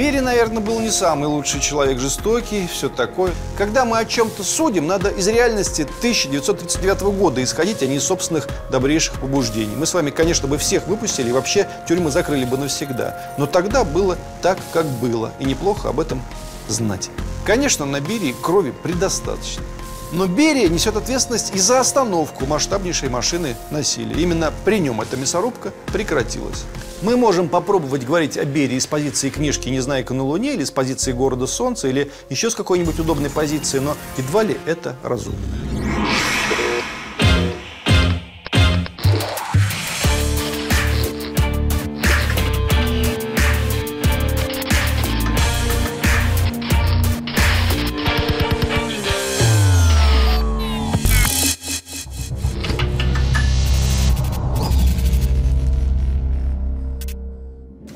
Берия, наверное, был не самый лучший человек, жестокий, все такое. Когда мы о чем-то судим, надо из реальности 1939 года исходить, а не из собственных добрейших побуждений. Мы с вами, конечно, бы всех выпустили и вообще тюрьмы закрыли бы навсегда. Но тогда было так, как было, и неплохо об этом знать. Конечно, на Берии крови предостаточно. Но Берия несет ответственность и за остановку масштабнейшей машины насилия. Именно при нем эта мясорубка прекратилась. Мы можем попробовать говорить о Берии с позиции книжки «Незнайка на Луне» или с позиции «Города Солнца» или еще с какой-нибудь удобной позиции, но едва ли это разумно.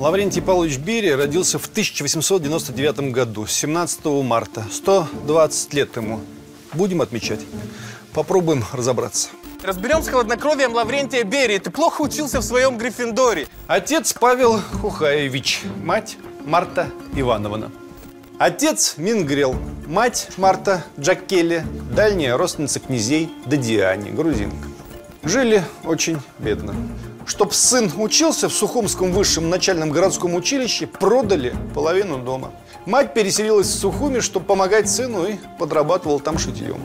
Лаврентий Павлович Берия родился в 1899 году, 17 марта. 120 лет ему. Будем отмечать. Попробуем разобраться. Разберем с хладнокровием Лаврентия Берии. Ты плохо учился в своем Гриффиндоре. Отец Павел Хухаевич, мать Марта Ивановна. Отец Мингрел, мать Марта Джакелли, дальняя родственница князей Дадиани, грузинка. Жили очень бедно. Чтоб сын учился в Сухумском высшем начальном городском училище, продали половину дома. Мать переселилась в Сухуми, чтобы помогать сыну и подрабатывал там шитьем.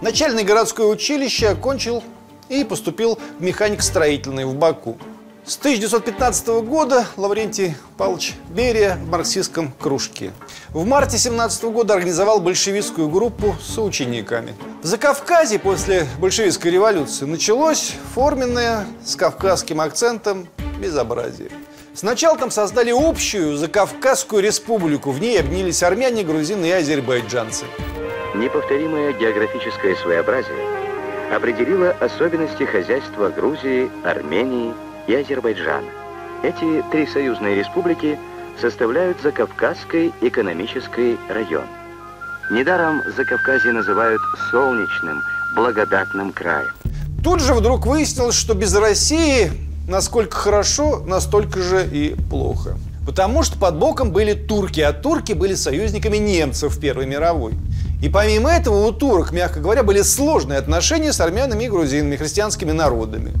Начальное городское училище окончил и поступил в механик-строительный в Баку. С 1915 года Лаврентий Павлович Берия в марксистском кружке. В марте 17 года организовал большевистскую группу с учениками. В Закавказье после большевистской революции началось форменное с кавказским акцентом безобразие. Сначала там создали общую Закавказскую республику. В ней обнялись армяне, грузины и азербайджанцы. Неповторимое географическое своеобразие определило особенности хозяйства Грузии, Армении и Азербайджана. Эти три союзные республики составляют Закавказский экономический район. Недаром Закавказье называют солнечным, благодатным краем. Тут же вдруг выяснилось, что без России насколько хорошо, настолько же и плохо. Потому что под боком были турки, а турки были союзниками немцев в Первой мировой. И помимо этого у турок, мягко говоря, были сложные отношения с армянами и грузинами, христианскими народами.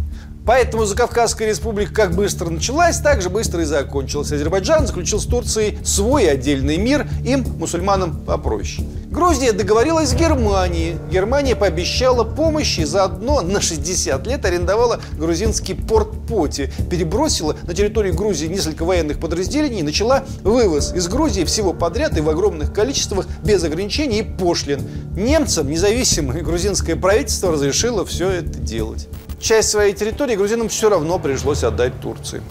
Поэтому Закавказская республика как быстро началась, так же быстро и закончилась. Азербайджан заключил с Турцией свой отдельный мир, им, мусульманам, попроще. Грузия договорилась с Германией. Германия пообещала помощь и заодно на 60 лет арендовала грузинский порт Поти, перебросила на территорию Грузии несколько военных подразделений и начала вывоз из Грузии всего подряд и в огромных количествах без ограничений и пошлин. Немцам независимое грузинское правительство разрешило все это делать часть своей территории грузинам все равно пришлось отдать Турции.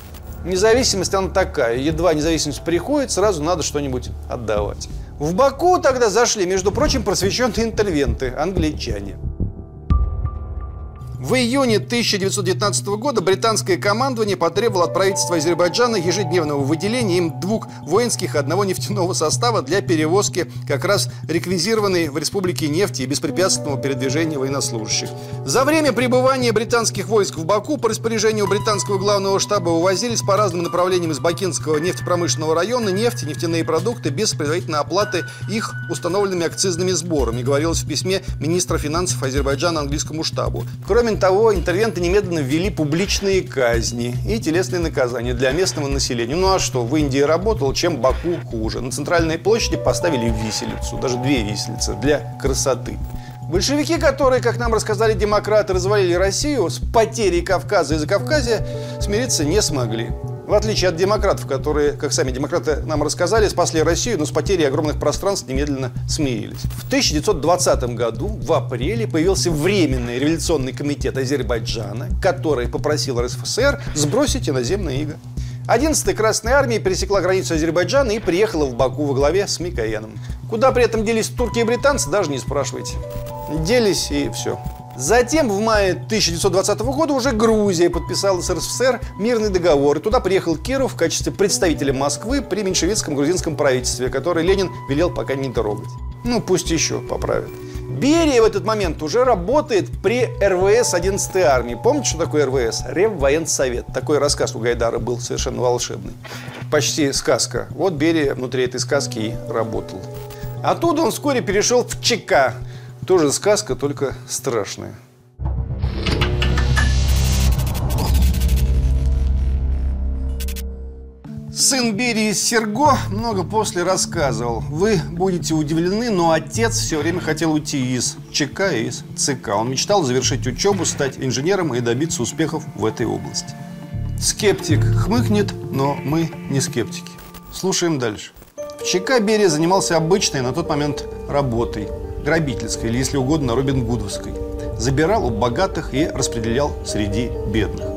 Независимость она такая. Едва независимость приходит, сразу надо что-нибудь отдавать. В Баку тогда зашли, между прочим, просвещенные интервенты, англичане. В июне 1919 года британское командование потребовало от правительства Азербайджана ежедневного выделения им двух воинских одного нефтяного состава для перевозки как раз реквизированной в республике нефти и беспрепятственного передвижения военнослужащих. За время пребывания британских войск в Баку по распоряжению британского главного штаба увозились по разным направлениям из Бакинского нефтепромышленного района нефть и нефтяные продукты без предварительной оплаты их установленными акцизными сборами, говорилось в письме министра финансов Азербайджана английскому штабу. Кроме того, интервенты немедленно ввели публичные казни и телесные наказания для местного населения. Ну а что, в Индии работал, чем Баку хуже. На центральной площади поставили виселицу, даже две виселицы, для красоты. Большевики, которые, как нам рассказали демократы, развалили Россию, с потерей Кавказа и Закавказья смириться не смогли. В отличие от демократов, которые, как сами демократы нам рассказали, спасли Россию, но с потерей огромных пространств немедленно смирились. В 1920 году, в апреле, появился Временный революционный комитет Азербайджана, который попросил РСФСР сбросить иноземные иго. 11-я Красная Армия пересекла границу Азербайджана и приехала в Баку во главе с Микояном. Куда при этом делись турки и британцы, даже не спрашивайте. Делись и все. Затем в мае 1920 года уже Грузия подписала с РСФСР мирный договор. И туда приехал Киров в качестве представителя Москвы при меньшевистском грузинском правительстве, который Ленин велел пока не трогать. Ну, пусть еще поправят. Берия в этот момент уже работает при РВС 11-й армии. Помните, что такое РВС? Реввоенсовет. Такой рассказ у Гайдара был совершенно волшебный. почти сказка. Вот Берия внутри этой сказки и работал. Оттуда он вскоре перешел в ЧК. Тоже сказка, только страшная. Сын Берии Серго много после рассказывал. Вы будете удивлены, но отец все время хотел уйти из ЧК и из ЦК. Он мечтал завершить учебу, стать инженером и добиться успехов в этой области. Скептик хмыкнет, но мы не скептики. Слушаем дальше. В ЧК Берия занимался обычной на тот момент работой. Грабительской, или, если угодно, Робин Гудовской. Забирал у богатых и распределял среди бедных.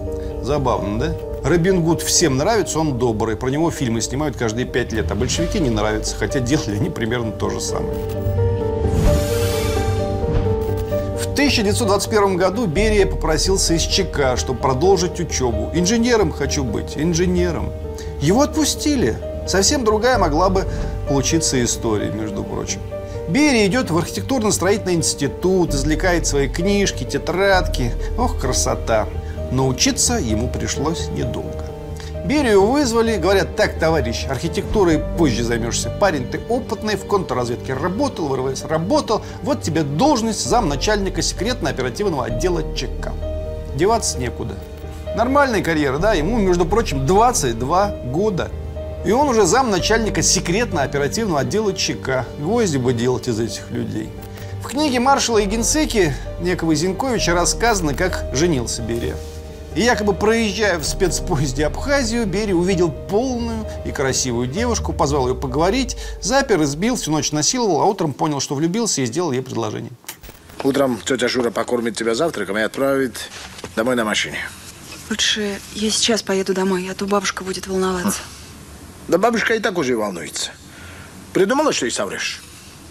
Забавно, да? Робин Гуд всем нравится, он добрый. Про него фильмы снимают каждые пять лет. А большевики не нравятся, хотя делали они примерно то же самое. В 1921 году Берия попросился из ЧК, чтобы продолжить учебу. Инженером хочу быть, инженером. Его отпустили. Совсем другая могла бы получиться история, между прочим. Берия идет в архитектурно-строительный институт, извлекает свои книжки, тетрадки. Ох, красота! но учиться ему пришлось недолго. Берию вызвали, говорят, так, товарищ, архитектурой позже займешься. Парень, ты опытный, в контрразведке работал, в РВС работал, вот тебе должность замначальника секретно-оперативного отдела ЧК. Деваться некуда. Нормальная карьера, да, ему, между прочим, 22 года. И он уже замначальника секретно-оперативного отдела ЧК. Гвозди бы делать из этих людей. В книге маршала Егенсеки некого Зинковича рассказано, как женился Берия. И якобы проезжая в спецпоезде Абхазию, Берия увидел полную и красивую девушку, позвал ее поговорить, запер, избил, всю ночь насиловал, а утром понял, что влюбился и сделал ей предложение. Утром тетя Жура покормит тебя завтраком и отправит домой на машине. Лучше я сейчас поеду домой, а то бабушка будет волноваться. Да бабушка и так уже волнуется. Придумала, что и соврешь?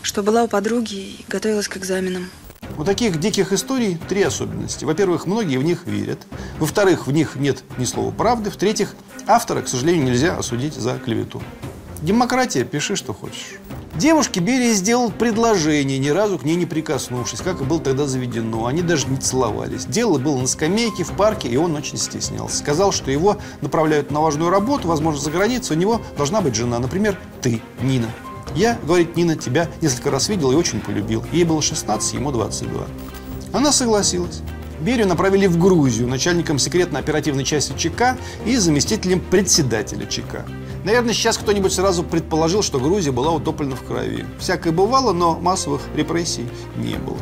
Что была у подруги и готовилась к экзаменам. У таких диких историй три особенности. Во-первых, многие в них верят. Во-вторых, в них нет ни слова правды. В-третьих, автора, к сожалению, нельзя осудить за клевету. Демократия, пиши, что хочешь. Девушке Берия сделал предложение, ни разу к ней не прикоснувшись, как и было тогда заведено. Они даже не целовались. Дело было на скамейке в парке, и он очень стеснялся. Сказал, что его направляют на важную работу, возможно, за границу. У него должна быть жена, например, ты, Нина. Я, говорит Нина, тебя несколько раз видел и очень полюбил. Ей было 16, ему 22. Она согласилась. Берию направили в Грузию начальником секретно-оперативной части ЧК и заместителем председателя ЧК. Наверное, сейчас кто-нибудь сразу предположил, что Грузия была утоплена в крови. Всякое бывало, но массовых репрессий не было.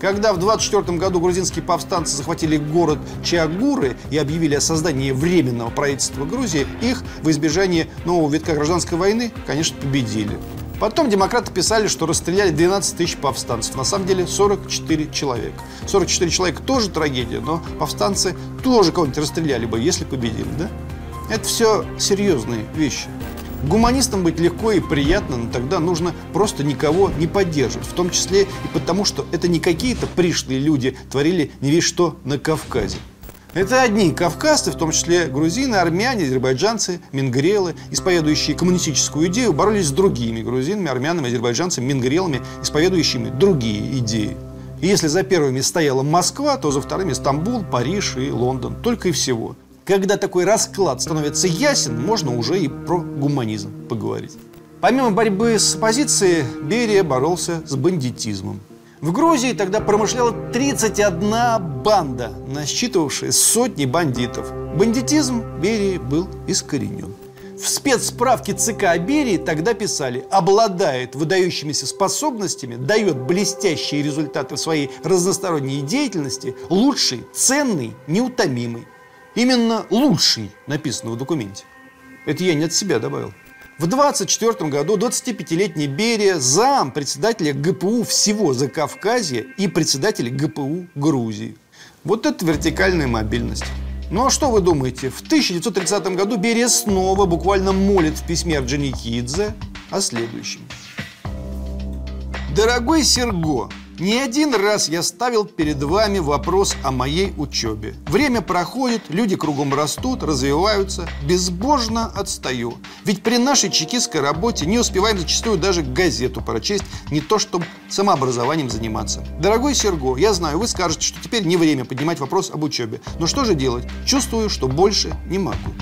Когда в 24 году грузинские повстанцы захватили город Чиагуры и объявили о создании временного правительства Грузии, их в избежание нового витка гражданской войны, конечно, победили. Потом демократы писали, что расстреляли 12 тысяч повстанцев. На самом деле 44 человека. 44 человека тоже трагедия, но повстанцы тоже кого-нибудь расстреляли бы, если победили, да? Это все серьезные вещи. Гуманистам быть легко и приятно, но тогда нужно просто никого не поддерживать. В том числе и потому, что это не какие-то пришлые люди творили не весь что на Кавказе. Это одни кавказцы, в том числе грузины, армяне, азербайджанцы, мингрелы, исповедующие коммунистическую идею, боролись с другими грузинами, армянами, азербайджанцами, мингрелами, исповедующими другие идеи. И если за первыми стояла Москва, то за вторыми Стамбул, Париж и Лондон. Только и всего. Когда такой расклад становится ясен, можно уже и про гуманизм поговорить. Помимо борьбы с оппозицией, Берия боролся с бандитизмом. В Грузии тогда промышляла 31 банда, насчитывавшая сотни бандитов. Бандитизм Берии был искоренен. В спецсправке ЦК Берии тогда писали «обладает выдающимися способностями, дает блестящие результаты в своей разносторонней деятельности, лучший, ценный, неутомимый». Именно «лучший» написано в документе. Это я не от себя добавил. В 24 году 25-летний Берия зам председателя ГПУ всего Закавказья и председателя ГПУ Грузии. Вот это вертикальная мобильность. Ну а что вы думаете? В 1930 году Берия снова буквально молит в письме Орджоникидзе о следующем. Дорогой Серго, не один раз я ставил перед вами вопрос о моей учебе. Время проходит, люди кругом растут, развиваются. Безбожно отстаю. Ведь при нашей чекистской работе не успеваем зачастую даже газету прочесть, не то чтобы самообразованием заниматься. Дорогой Серго, я знаю, вы скажете, что теперь не время поднимать вопрос об учебе. Но что же делать? Чувствую, что больше не могу.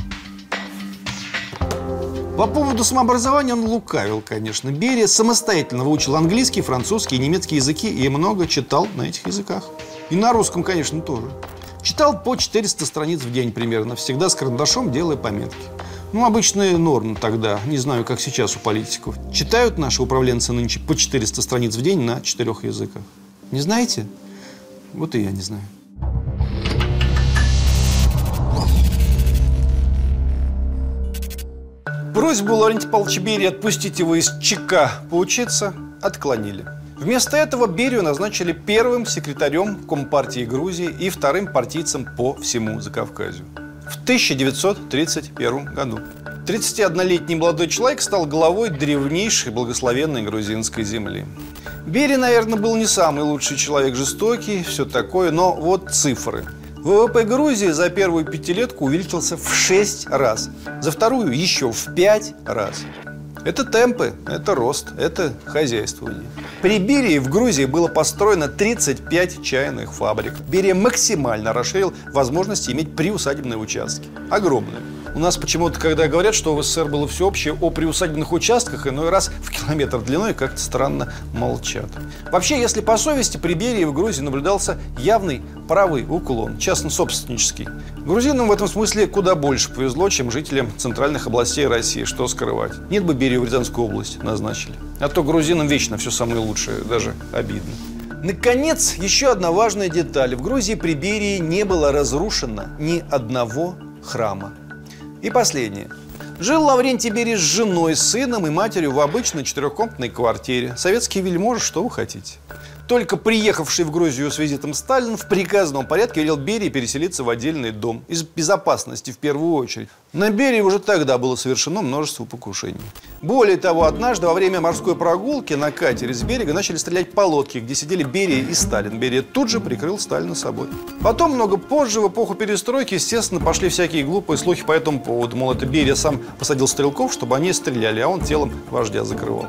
По поводу самообразования он лукавил, конечно. Берия самостоятельно выучил английский, французский и немецкий языки и много читал на этих языках. И на русском, конечно, тоже. Читал по 400 страниц в день примерно, всегда с карандашом делая пометки. Ну, обычная норма тогда, не знаю, как сейчас у политиков. Читают наши управленцы нынче по 400 страниц в день на четырех языках. Не знаете? Вот и я не знаю. Просьбу Лаврентия Павловича Берии отпустить его из ЧК поучиться отклонили. Вместо этого Берию назначили первым секретарем Компартии Грузии и вторым партийцем по всему Закавказью. В 1931 году 31-летний молодой человек стал главой древнейшей благословенной грузинской земли. Берия, наверное, был не самый лучший человек, жестокий, все такое, но вот цифры – ВВП Грузии за первую пятилетку увеличился в 6 раз, за вторую еще в 5 раз. Это темпы, это рост, это хозяйствование. При Берии в Грузии было построено 35 чайных фабрик. Берия максимально расширил возможности иметь приусадебные участки. Огромные. У нас почему-то, когда говорят, что в СССР было всеобщее о приусадебных участках, иной раз в километр длиной как-то странно молчат. Вообще, если по совести, при Берии в Грузии наблюдался явный правый уклон, частно-собственнический. Грузинам в этом смысле куда больше повезло, чем жителям центральных областей России, что скрывать. Нет бы Берию в Рязанскую область назначили. А то грузинам вечно все самое лучшее, даже обидно. Наконец, еще одна важная деталь. В Грузии при Берии не было разрушено ни одного храма. И последнее. Жил Лаврентий Берия с женой, сыном и матерью в обычной четырехкомнатной квартире. Советский вельможа, что вы хотите. Только приехавший в Грузию с визитом Сталин в приказном порядке велел Берии переселиться в отдельный дом. Из безопасности в первую очередь. На Берии уже тогда было совершено множество покушений. Более того, однажды во время морской прогулки на катере с берега начали стрелять по лодке, где сидели Берия и Сталин. Берия тут же прикрыл Сталина собой. Потом, много позже, в эпоху перестройки, естественно, пошли всякие глупые слухи по этому поводу. Мол, это Берия сам посадил стрелков, чтобы они стреляли, а он телом вождя закрывал.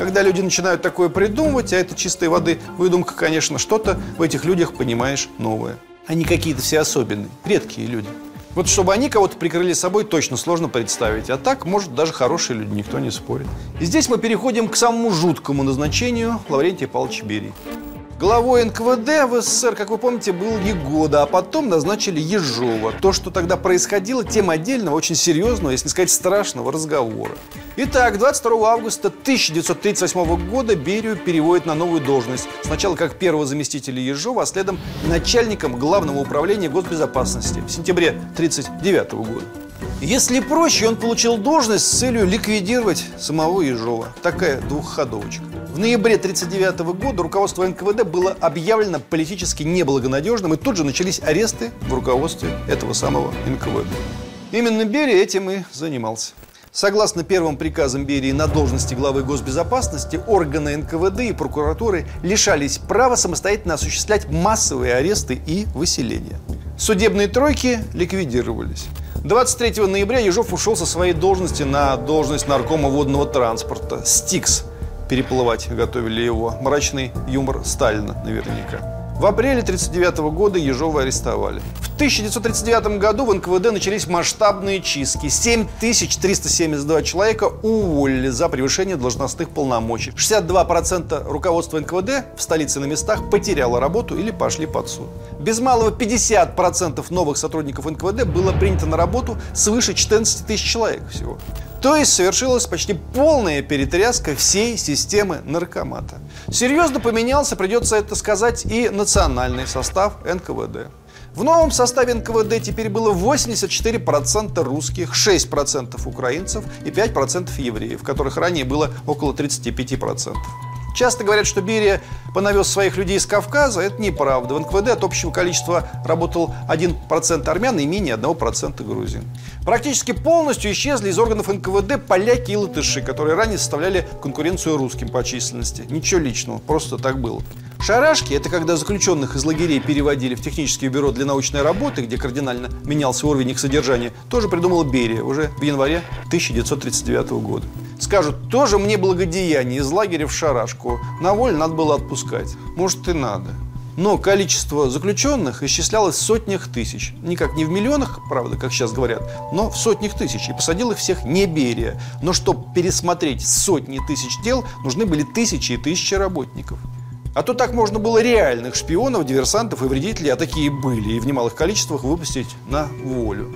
Когда люди начинают такое придумывать, а это чистой воды выдумка, конечно, что-то в этих людях понимаешь новое. Они какие-то все особенные, редкие люди. Вот чтобы они кого-то прикрыли собой, точно сложно представить. А так, может, даже хорошие люди, никто не спорит. И здесь мы переходим к самому жуткому назначению Лаврентия Павловича Берии. Главой НКВД в СССР, как вы помните, был Егода, а потом назначили Ежова. То, что тогда происходило, тем отдельного, очень серьезного, если не сказать страшного разговора. Итак, 22 августа 1938 года Берию переводят на новую должность. Сначала как первого заместителя Ежова, а следом начальником Главного управления госбезопасности в сентябре 1939 года. Если проще, он получил должность с целью ликвидировать самого Ежова. Такая двухходовочка. В ноябре 1939 года руководство НКВД было объявлено политически неблагонадежным, и тут же начались аресты в руководстве этого самого НКВД. Именно Берия этим и занимался. Согласно первым приказам Берии на должности главы госбезопасности, органы НКВД и прокуратуры лишались права самостоятельно осуществлять массовые аресты и выселения. Судебные тройки ликвидировались. 23 ноября Ежов ушел со своей должности на должность наркома водного транспорта. СТИКС переплывать готовили его. Мрачный юмор Сталина наверняка. В апреле 1939 года Ежова арестовали. В 1939 году в НКВД начались масштабные чистки. 7372 человека уволили за превышение должностных полномочий. 62% руководства НКВД в столице на местах потеряло работу или пошли под суд. Без малого 50% новых сотрудников НКВД было принято на работу свыше 14 тысяч человек всего. То есть совершилась почти полная перетряска всей системы наркомата. Серьезно поменялся, придется это сказать, и национальный состав НКВД. В новом составе НКВД теперь было 84% русских, 6% украинцев и 5% евреев, которых ранее было около 35%. Часто говорят, что Берия понавез своих людей из Кавказа. Это неправда. В НКВД от общего количества работал 1% армян и менее 1% грузин. Практически полностью исчезли из органов НКВД поляки и латыши, которые ранее составляли конкуренцию русским по численности. Ничего личного, просто так было. Шарашки – это когда заключенных из лагерей переводили в техническое бюро для научной работы, где кардинально менялся уровень их содержания, тоже придумала Берия уже в январе 1939 года. Скажут, тоже мне благодеяние из лагеря в шарашку. На волю надо было отпускать. Может, и надо. Но количество заключенных исчислялось в сотнях тысяч. Никак не в миллионах, правда, как сейчас говорят, но в сотнях тысяч. И посадил их всех не Берия. Но чтобы пересмотреть сотни тысяч дел, нужны были тысячи и тысячи работников. А то так можно было реальных шпионов, диверсантов и вредителей, а такие были, и в немалых количествах выпустить на волю.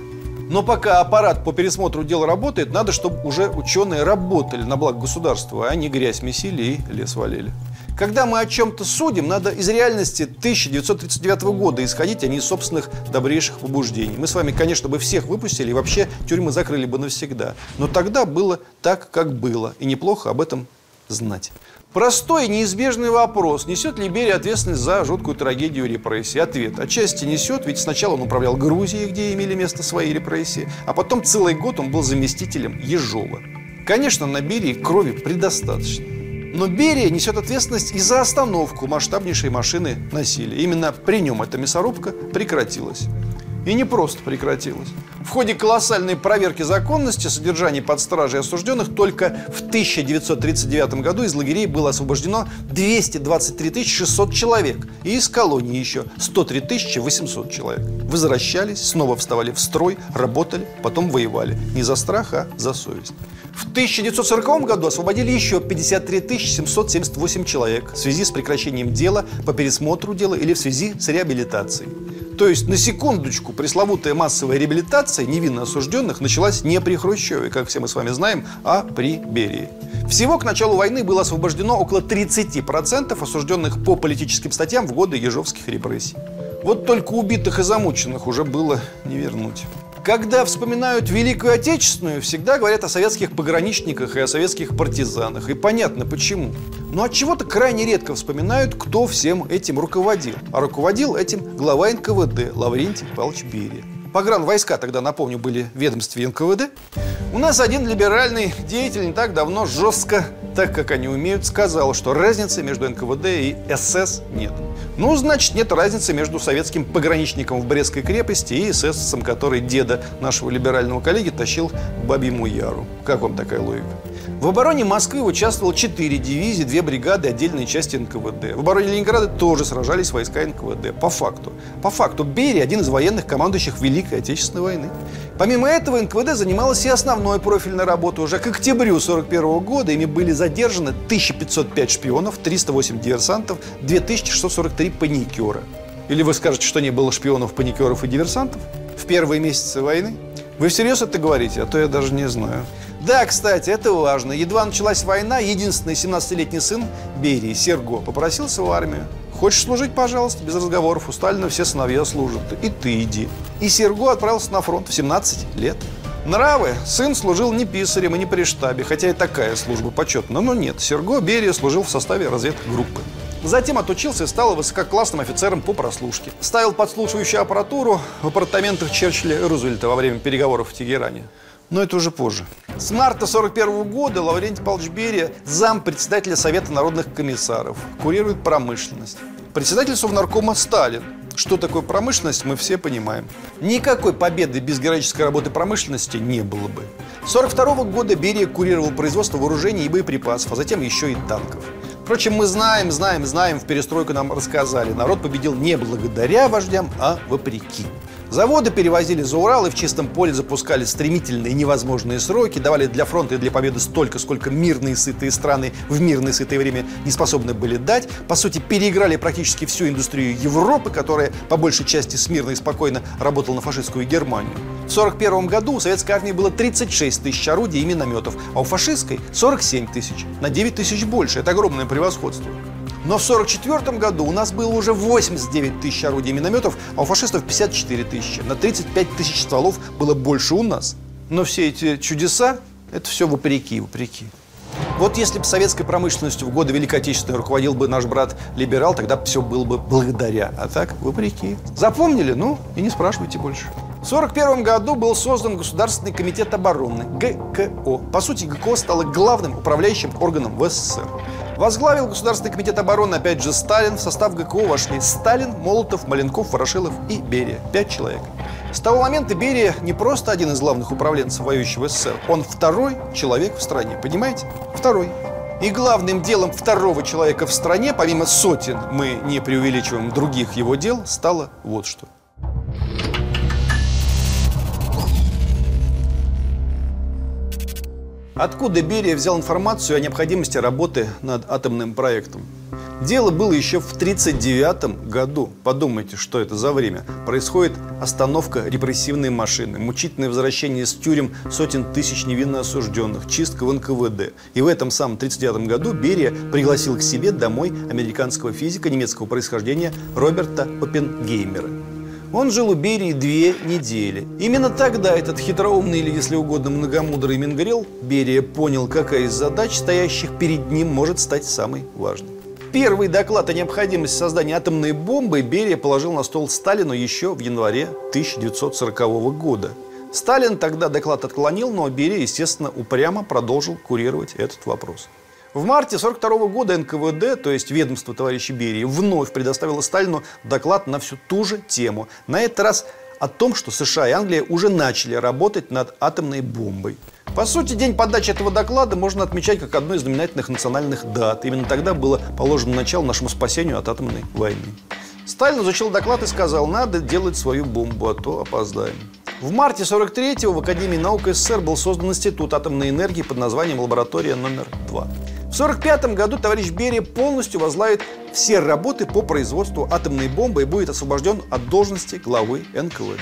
Но пока аппарат по пересмотру дел работает, надо, чтобы уже ученые работали на благо государства, а не грязь месили и лес валили. Когда мы о чем-то судим, надо из реальности 1939 года исходить, а не из собственных добрейших побуждений. Мы с вами, конечно, бы всех выпустили и вообще тюрьмы закрыли бы навсегда. Но тогда было так, как было. И неплохо об этом знать. Простой и неизбежный вопрос. Несет ли Берия ответственность за жуткую трагедию репрессий? Ответ. Отчасти несет, ведь сначала он управлял Грузией, где имели место свои репрессии, а потом целый год он был заместителем Ежова. Конечно, на Берии крови предостаточно. Но Берия несет ответственность и за остановку масштабнейшей машины насилия. Именно при нем эта мясорубка прекратилась. И не просто прекратилась. В ходе колоссальной проверки законности содержания под стражей осужденных только в 1939 году из лагерей было освобождено 223 600 человек. И из колонии еще 103 800 человек. Возвращались, снова вставали в строй, работали, потом воевали. Не за страх, а за совесть. В 1940 году освободили еще 53 778 человек в связи с прекращением дела, по пересмотру дела или в связи с реабилитацией. То есть, на секундочку, пресловутая массовая реабилитация невинно осужденных началась не при Хрущеве, как все мы с вами знаем, а при Берии. Всего к началу войны было освобождено около 30% осужденных по политическим статьям в годы ежовских репрессий. Вот только убитых и замученных уже было не вернуть. Когда вспоминают Великую Отечественную, всегда говорят о советских пограничниках и о советских партизанах. И понятно почему. Но от чего-то крайне редко вспоминают, кто всем этим руководил. А руководил этим глава НКВД Лаврентий Павлович Берия. Погран войска тогда, напомню, были в ведомстве НКВД. У нас один либеральный деятель не так давно жестко, так как они умеют, сказал, что разницы между НКВД и СС нет. Ну, значит, нет разницы между советским пограничником в Брестской крепости и эсэсовцем, который деда нашего либерального коллеги тащил к Бабьему Яру. Как вам такая логика? В обороне Москвы участвовало 4 дивизии, 2 бригады, отдельные части НКВД. В обороне Ленинграда тоже сражались войска НКВД. По факту. По факту Берия один из военных командующих Великой Отечественной войны. Помимо этого НКВД занималась и основной профильной работой. Уже к октябрю 1941 года ими были задержаны 1505 шпионов, 308 диверсантов, 2643 паникера. Или вы скажете, что не было шпионов, паникеров и диверсантов в первые месяцы войны? Вы всерьез это говорите? А то я даже не знаю. Да, кстати, это важно. Едва началась война, единственный 17-летний сын Берии, Серго, попросился в армию. Хочешь служить, пожалуйста, без разговоров. У Сталина все сыновья служат. И ты иди. И Серго отправился на фронт в 17 лет. Нравы. Сын служил не писарем и не при штабе, хотя и такая служба почетная. Но нет, Серго Берия служил в составе разведгруппы. Затем отучился и стал высококлассным офицером по прослушке. Ставил подслушивающую аппаратуру в апартаментах Черчилля и Рузвельта во время переговоров в Тегеране. Но это уже позже. С марта 1941 года Лаврентий Павлович Берия зам председателя Совета народных комиссаров, курирует промышленность. Председатель Совнаркома Сталин. Что такое промышленность, мы все понимаем. Никакой победы без героической работы промышленности не было бы. С 1942 года Берия курировал производство вооружений и боеприпасов, а затем еще и танков. Впрочем, мы знаем, знаем, знаем, в перестройку нам рассказали. Народ победил не благодаря вождям, а вопреки. Заводы перевозили за Урал и в чистом поле запускали стремительные невозможные сроки, давали для фронта и для победы столько, сколько мирные сытые страны в мирное сытое время не способны были дать. По сути, переиграли практически всю индустрию Европы, которая по большей части смирно и спокойно работала на фашистскую Германию. В 1941 году у советской армии было 36 тысяч орудий и минометов, а у фашистской 47 тысяч. На 9 тысяч больше. Это огромное превосходство. Но в 1944 году у нас было уже 89 тысяч орудий и минометов, а у фашистов 54 тысячи. На 35 тысяч стволов было больше у нас. Но все эти чудеса, это все вопреки, вопреки. Вот если бы советской промышленностью в годы Великой Отечественной руководил бы наш брат либерал, тогда все было бы благодаря. А так, вопреки. Запомнили? Ну, и не спрашивайте больше. В 1941 году был создан Государственный комитет обороны, ГКО. По сути, ГКО стало главным управляющим органом в СССР. Возглавил Государственный комитет обороны, опять же, Сталин. В состав ГКО вошли Сталин, Молотов, Маленков, Ворошилов и Берия. Пять человек. С того момента Берия не просто один из главных управленцев воюющего СССР. Он второй человек в стране, понимаете? Второй. И главным делом второго человека в стране, помимо сотен, мы не преувеличиваем других его дел, стало вот что. Откуда Берия взял информацию о необходимости работы над атомным проектом? Дело было еще в 1939 году. Подумайте, что это за время. Происходит остановка репрессивной машины, мучительное возвращение из тюрем сотен тысяч невинно осужденных, чистка в НКВД. И в этом самом 1939 году Берия пригласил к себе домой американского физика немецкого происхождения Роберта Оппенгеймера. Он жил у Берии две недели. Именно тогда этот хитроумный или, если угодно, многомудрый Менгрел Берия понял, какая из задач, стоящих перед ним, может стать самой важной. Первый доклад о необходимости создания атомной бомбы Берия положил на стол Сталину еще в январе 1940 года. Сталин тогда доклад отклонил, но Берия, естественно, упрямо продолжил курировать этот вопрос. В марте 1942 года НКВД, то есть ведомство товарища Берии, вновь предоставило Сталину доклад на всю ту же тему. На этот раз о том, что США и Англия уже начали работать над атомной бомбой. По сути, день подачи этого доклада можно отмечать как одну из знаменательных национальных дат. Именно тогда было положено начало нашему спасению от атомной войны. Сталин изучил доклад и сказал, надо делать свою бомбу, а то опоздаем. В марте 43-го в Академии наук СССР был создан Институт атомной энергии под названием «Лаборатория номер 2». В 1945 году товарищ Берия полностью возглавит все работы по производству атомной бомбы и будет освобожден от должности главы НКВД.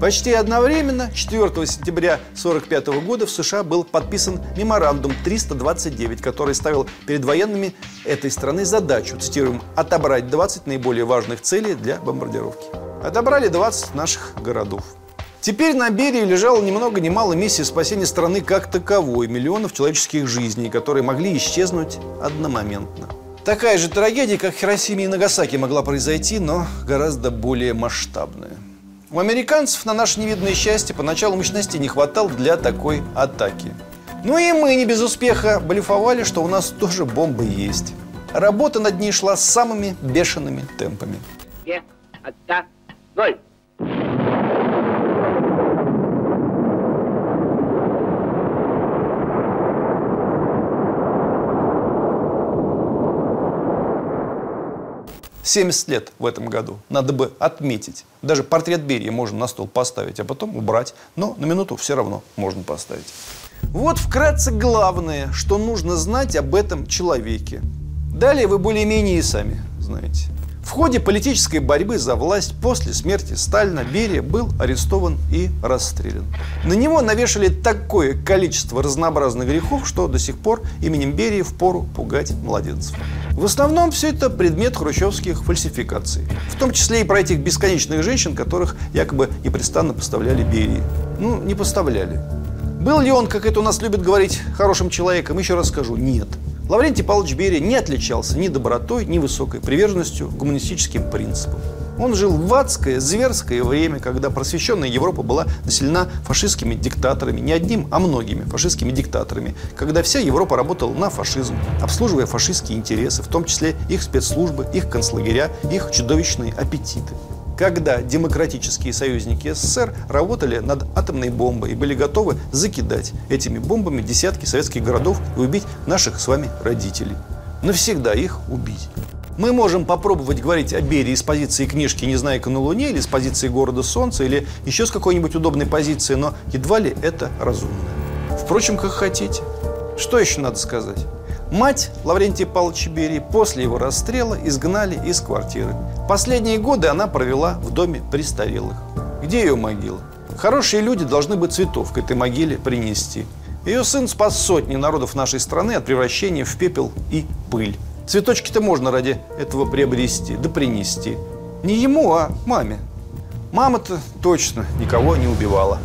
Почти одновременно, 4 сентября 1945 года в США был подписан меморандум 329, который ставил перед военными этой страны задачу, цитируем, «отобрать 20 наиболее важных целей для бомбардировки». Отобрали 20 наших городов. Теперь на Берии лежала ни много ни мало миссия спасения страны как таковой, миллионов человеческих жизней, которые могли исчезнуть одномоментно. Такая же трагедия, как в Хиросиме и Нагасаки, могла произойти, но гораздо более масштабная. У американцев на наше невидное счастье поначалу мощности не хватало для такой атаки. Ну и мы не без успеха блефовали, что у нас тоже бомбы есть. Работа над ней шла самыми бешеными темпами. Две, одна, ноль. 70 лет в этом году. Надо бы отметить. Даже портрет Берии можно на стол поставить, а потом убрать. Но на минуту все равно можно поставить. Вот вкратце главное, что нужно знать об этом человеке. Далее вы более-менее и сами знаете. В ходе политической борьбы за власть после смерти Сталина Берия был арестован и расстрелян. На него навешали такое количество разнообразных грехов, что до сих пор именем Берии впору пугать младенцев. В основном все это предмет хрущевских фальсификаций. В том числе и про этих бесконечных женщин, которых якобы непрестанно поставляли Берии. Ну, не поставляли. Был ли он, как это у нас любят говорить, хорошим человеком, еще раз скажу, нет. Лаврентий Павлович Берия не отличался ни добротой, ни высокой приверженностью гуманистическим принципам. Он жил в адское, зверское время, когда просвещенная Европа была населена фашистскими диктаторами, не одним, а многими фашистскими диктаторами, когда вся Европа работала на фашизм, обслуживая фашистские интересы, в том числе их спецслужбы, их концлагеря, их чудовищные аппетиты когда демократические союзники СССР работали над атомной бомбой и были готовы закидать этими бомбами десятки советских городов и убить наших с вами родителей. Навсегда их убить. Мы можем попробовать говорить о Берии с позиции книжки «Незнайка на Луне» или с позиции «Города Солнца» или еще с какой-нибудь удобной позиции, но едва ли это разумно. Впрочем, как хотите. Что еще надо сказать? Мать Лаврентия Павловича Берии после его расстрела изгнали из квартиры. Последние годы она провела в доме престарелых. Где ее могила? Хорошие люди должны бы цветов к этой могиле принести. Ее сын спас сотни народов нашей страны от превращения в пепел и пыль. Цветочки-то можно ради этого приобрести, да принести. Не ему, а маме. Мама-то точно никого не убивала.